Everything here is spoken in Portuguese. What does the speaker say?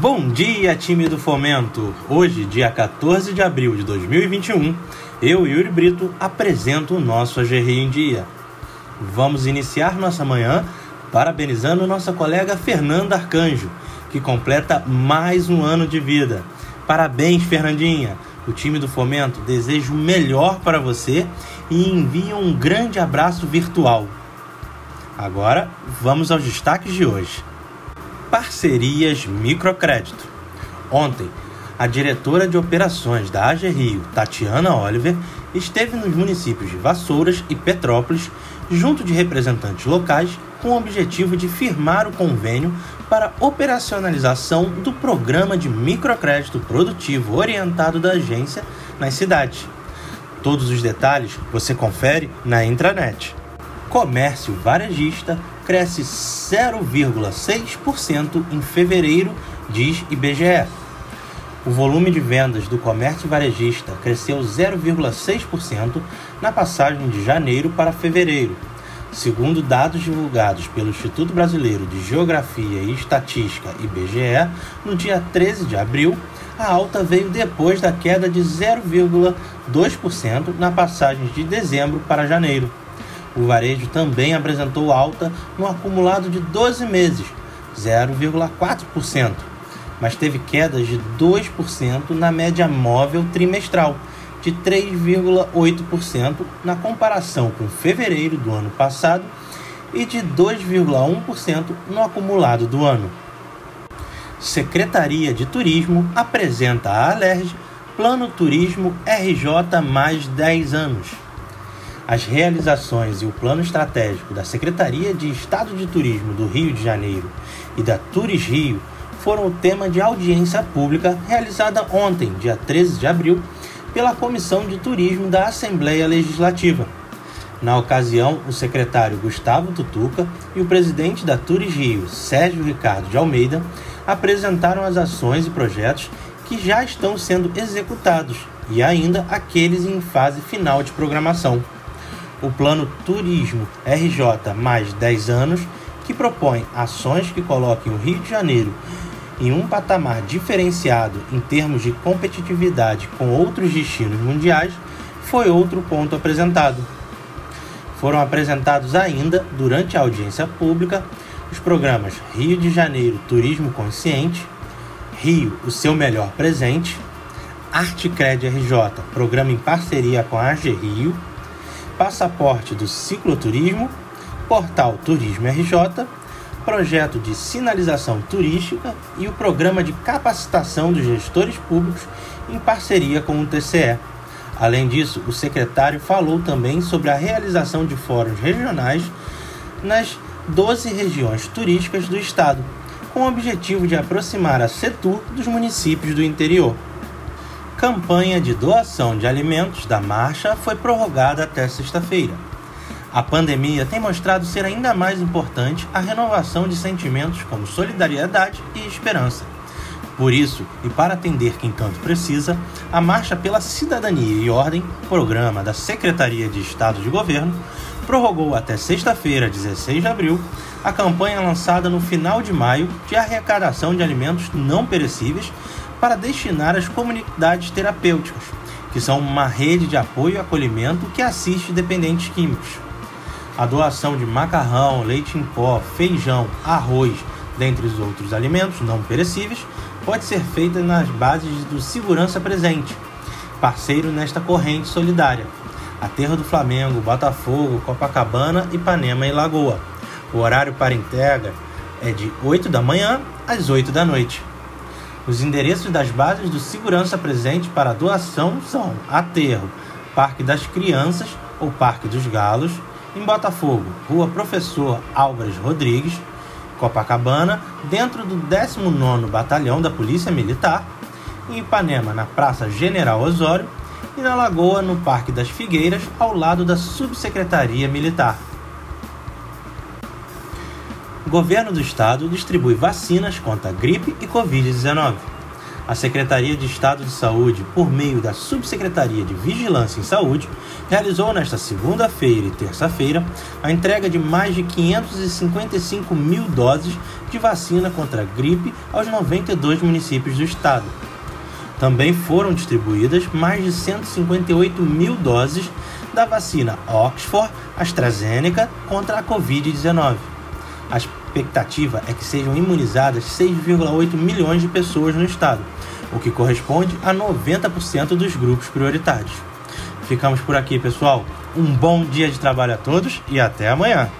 Bom dia, time do Fomento! Hoje, dia 14 de abril de 2021, eu, Yuri Brito, apresento o nosso AGRI em Dia. Vamos iniciar nossa manhã parabenizando nossa colega Fernanda Arcanjo, que completa mais um ano de vida. Parabéns, Fernandinha! O time do Fomento deseja o melhor para você e envia um grande abraço virtual. Agora, vamos aos destaques de hoje. Parcerias Microcrédito. Ontem, a diretora de operações da AG Rio, Tatiana Oliver, esteve nos municípios de Vassouras e Petrópolis, junto de representantes locais, com o objetivo de firmar o convênio para operacionalização do programa de microcrédito produtivo orientado da agência nas cidades. Todos os detalhes você confere na intranet. Comércio varejista cresce 0,6% em fevereiro, diz IBGE. O volume de vendas do comércio varejista cresceu 0,6% na passagem de janeiro para fevereiro. Segundo dados divulgados pelo Instituto Brasileiro de Geografia e Estatística IBGE, no dia 13 de abril, a alta veio depois da queda de 0,2% na passagem de dezembro para janeiro. O varejo também apresentou alta no acumulado de 12 meses, 0,4%, mas teve quedas de 2% na média móvel trimestral, de 3,8% na comparação com fevereiro do ano passado e de 2,1% no acumulado do ano. Secretaria de Turismo apresenta à Alerj Plano Turismo RJ mais 10 anos. As realizações e o plano estratégico da Secretaria de Estado de Turismo do Rio de Janeiro e da Turis Rio foram o tema de audiência pública realizada ontem, dia 13 de abril, pela Comissão de Turismo da Assembleia Legislativa. Na ocasião, o secretário Gustavo Tutuca e o presidente da Turis Rio, Sérgio Ricardo de Almeida, apresentaram as ações e projetos que já estão sendo executados e ainda aqueles em fase final de programação o Plano Turismo RJ mais 10 anos, que propõe ações que coloquem o Rio de Janeiro em um patamar diferenciado em termos de competitividade com outros destinos mundiais, foi outro ponto apresentado. Foram apresentados ainda, durante a audiência pública, os programas Rio de Janeiro Turismo Consciente, Rio, o seu melhor presente, Artecred RJ, programa em parceria com a AG Rio, passaporte do cicloturismo, portal Turismo RJ, projeto de sinalização turística e o programa de capacitação dos gestores públicos em parceria com o TCE. Além disso, o secretário falou também sobre a realização de fóruns regionais nas 12 regiões turísticas do estado, com o objetivo de aproximar a Setur dos municípios do interior campanha de doação de alimentos da marcha foi prorrogada até sexta-feira. A pandemia tem mostrado ser ainda mais importante a renovação de sentimentos como solidariedade e esperança. Por isso, e para atender quem tanto precisa, a Marcha pela Cidadania e Ordem, programa da Secretaria de Estado de Governo, prorrogou até sexta-feira, 16 de abril, a campanha lançada no final de maio de arrecadação de alimentos não perecíveis para destinar às comunidades terapêuticas, que são uma rede de apoio e acolhimento que assiste dependentes químicos. A doação de macarrão, leite em pó, feijão, arroz, dentre os outros alimentos não perecíveis, pode ser feita nas bases do Segurança Presente, parceiro nesta corrente solidária. Aterro do Flamengo, Botafogo, Copacabana, Ipanema e Lagoa. O horário para entrega é de 8 da manhã às 8 da noite. Os endereços das bases do segurança presente para doação são Aterro, Parque das Crianças ou Parque dos Galos, em Botafogo, Rua Professor Álvares Rodrigues, Copacabana, dentro do 19º Batalhão da Polícia Militar, em Ipanema, na Praça General Osório, e na Lagoa, no Parque das Figueiras, ao lado da Subsecretaria Militar. O governo do estado distribui vacinas contra gripe e Covid-19. a Secretaria de Estado de Saúde, por meio da Subsecretaria de Vigilância em Saúde, realizou nesta segunda-feira e terça-feira a entrega de mais de 555 mil doses de vacina contra a gripe aos 92 municípios do estado. Também foram distribuídas mais de 158 mil doses da vacina Oxford AstraZeneca contra a Covid-19. A expectativa é que sejam imunizadas 6,8 milhões de pessoas no estado, o que corresponde a 90% dos grupos prioritários. Ficamos por aqui, pessoal. Um bom dia de trabalho a todos e até amanhã!